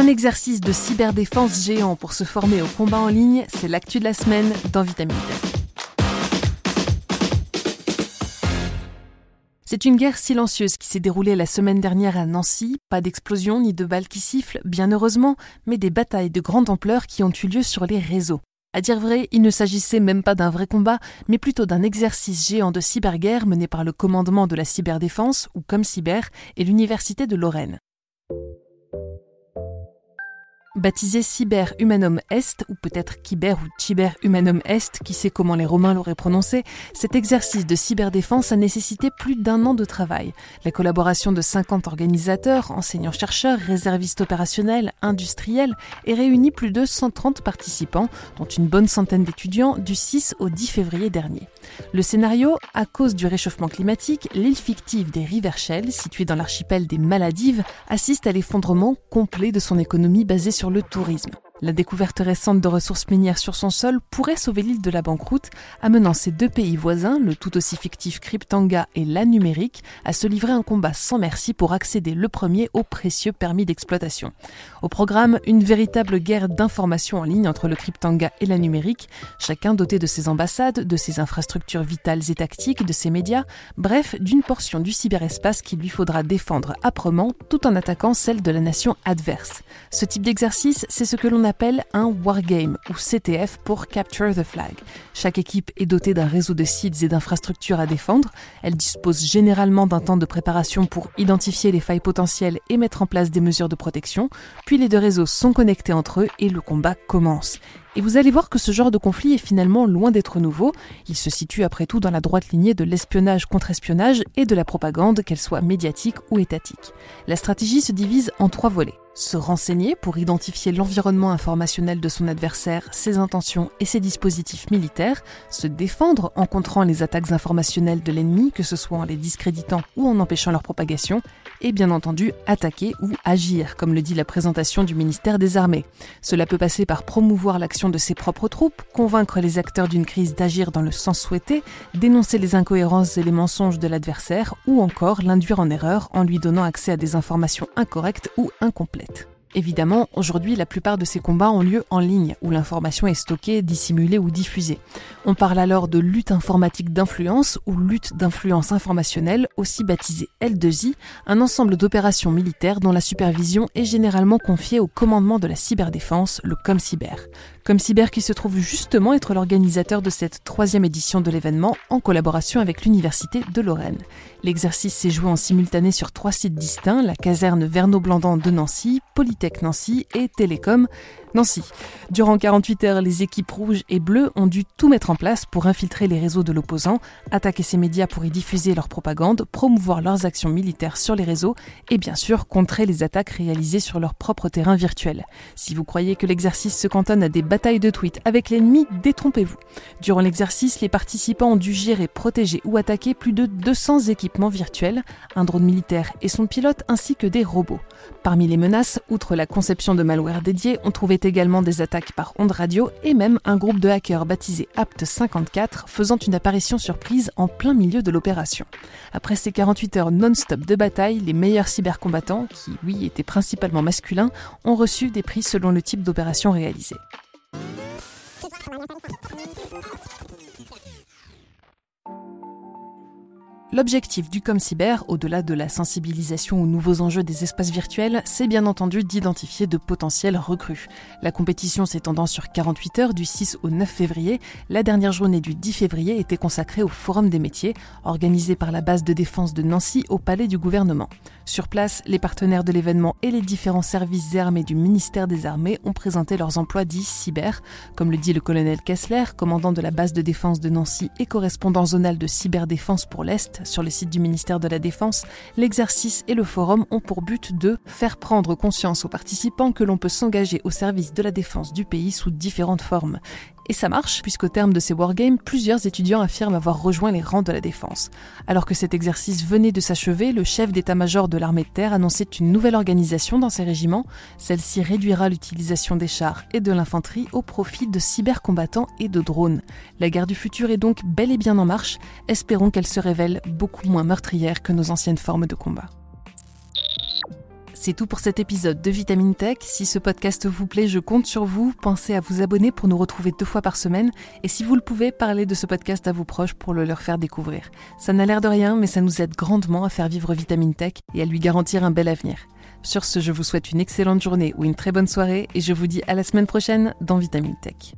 Un exercice de cyberdéfense géant pour se former au combat en ligne, c'est l'actu de la semaine dans C'est une guerre silencieuse qui s'est déroulée la semaine dernière à Nancy. Pas d'explosion ni de balles qui sifflent, bien heureusement, mais des batailles de grande ampleur qui ont eu lieu sur les réseaux. À dire vrai, il ne s'agissait même pas d'un vrai combat, mais plutôt d'un exercice géant de cyberguerre mené par le commandement de la cyberdéfense, ou comme cyber, et l'Université de Lorraine. Baptisé Cyber Humanum Est, ou peut-être Kyber ou Cyber Humanum Est, qui sait comment les Romains l'auraient prononcé, cet exercice de cyberdéfense a nécessité plus d'un an de travail. La collaboration de 50 organisateurs, enseignants-chercheurs, réservistes opérationnels, industriels, et réunit plus de 130 participants, dont une bonne centaine d'étudiants, du 6 au 10 février dernier. Le scénario, à cause du réchauffement climatique, l'île fictive des Rivershell, située dans l'archipel des Maladives, assiste à l'effondrement complet de son économie basée sur sur le tourisme. La découverte récente de ressources minières sur son sol pourrait sauver l'île de la banqueroute, amenant ces deux pays voisins, le tout aussi fictif Cryptanga et la numérique, à se livrer un combat sans merci pour accéder le premier au précieux permis d'exploitation. Au programme, une véritable guerre d'information en ligne entre le Cryptanga et la numérique, chacun doté de ses ambassades, de ses infrastructures vitales et tactiques, de ses médias, bref, d'une portion du cyberespace qu'il lui faudra défendre âprement tout en attaquant celle de la nation adverse. Ce type d'exercice, c'est ce que l'on appelle un wargame ou CTF pour Capture the Flag. Chaque équipe est dotée d'un réseau de sites et d'infrastructures à défendre. Elle dispose généralement d'un temps de préparation pour identifier les failles potentielles et mettre en place des mesures de protection. Puis les deux réseaux sont connectés entre eux et le combat commence. Et vous allez voir que ce genre de conflit est finalement loin d'être nouveau. Il se situe après tout dans la droite lignée de l'espionnage contre espionnage et de la propagande, qu'elle soit médiatique ou étatique. La stratégie se divise en trois volets se renseigner pour identifier l'environnement informationnel de son adversaire, ses intentions et ses dispositifs militaires, se défendre en contrant les attaques informationnelles de l'ennemi, que ce soit en les discréditant ou en empêchant leur propagation, et bien entendu attaquer ou agir, comme le dit la présentation du ministère des Armées. Cela peut passer par promouvoir l'action de ses propres troupes, convaincre les acteurs d'une crise d'agir dans le sens souhaité, dénoncer les incohérences et les mensonges de l'adversaire, ou encore l'induire en erreur en lui donnant accès à des informations incorrectes ou incomplètes. Évidemment, aujourd'hui, la plupart de ces combats ont lieu en ligne, où l'information est stockée, dissimulée ou diffusée. On parle alors de lutte informatique d'influence ou lutte d'influence informationnelle, aussi baptisée L2I, un ensemble d'opérations militaires dont la supervision est généralement confiée au commandement de la cyberdéfense, le ComCyber. ComCyber qui se trouve justement être l'organisateur de cette troisième édition de l'événement en collaboration avec l'Université de Lorraine. L'exercice s'est joué en simultané sur trois sites distincts, la caserne Verneau-Blandan de Nancy, Polytech Nancy et Télécom Nancy. Durant 48 heures, les équipes rouges et bleues ont dû tout mettre en place pour infiltrer les réseaux de l'opposant, attaquer ses médias pour y diffuser leur propagande, promouvoir leurs actions militaires sur les réseaux et bien sûr contrer les attaques réalisées sur leur propre terrain virtuel. Si vous croyez que l'exercice se cantonne à des batailles de tweets avec l'ennemi, détrompez-vous. Durant l'exercice, les participants ont dû gérer, protéger ou attaquer plus de 200 équipements virtuels, un drone militaire et son pilote ainsi que des robots. Parmi les menaces, outre la conception de malware dédié, on trouvait également des attaques par ondes radio et même un groupe de hackers baptisé Apt54 faisant une apparition surprise en plein milieu de l'opération. Après ces 48 heures non-stop de bataille, les meilleurs cybercombattants, qui oui étaient principalement masculins, ont reçu des prix selon le type d'opération réalisée. L'objectif du ComCyber, au-delà de la sensibilisation aux nouveaux enjeux des espaces virtuels, c'est bien entendu d'identifier de potentiels recrues. La compétition s'étendant sur 48 heures du 6 au 9 février, la dernière journée du 10 février était consacrée au Forum des métiers, organisé par la base de défense de Nancy au Palais du gouvernement. Sur place, les partenaires de l'événement et les différents services armés du ministère des Armées ont présenté leurs emplois dits cyber, comme le dit le colonel Kessler, commandant de la base de défense de Nancy et correspondant zonal de cyberdéfense pour l'Est sur le site du ministère de la Défense, l'exercice et le forum ont pour but de faire prendre conscience aux participants que l'on peut s'engager au service de la défense du pays sous différentes formes. Et ça marche, puisqu'au terme de ces wargames, plusieurs étudiants affirment avoir rejoint les rangs de la défense. Alors que cet exercice venait de s'achever, le chef d'état-major de l'armée de terre annonçait une nouvelle organisation dans ses régiments. Celle-ci réduira l'utilisation des chars et de l'infanterie au profit de cybercombattants et de drones. La guerre du futur est donc bel et bien en marche. Espérons qu'elle se révèle beaucoup moins meurtrière que nos anciennes formes de combat. C'est tout pour cet épisode de Vitamine Tech. Si ce podcast vous plaît, je compte sur vous. Pensez à vous abonner pour nous retrouver deux fois par semaine. Et si vous le pouvez, parlez de ce podcast à vos proches pour le leur faire découvrir. Ça n'a l'air de rien, mais ça nous aide grandement à faire vivre Vitamine Tech et à lui garantir un bel avenir. Sur ce, je vous souhaite une excellente journée ou une très bonne soirée et je vous dis à la semaine prochaine dans Vitamine Tech.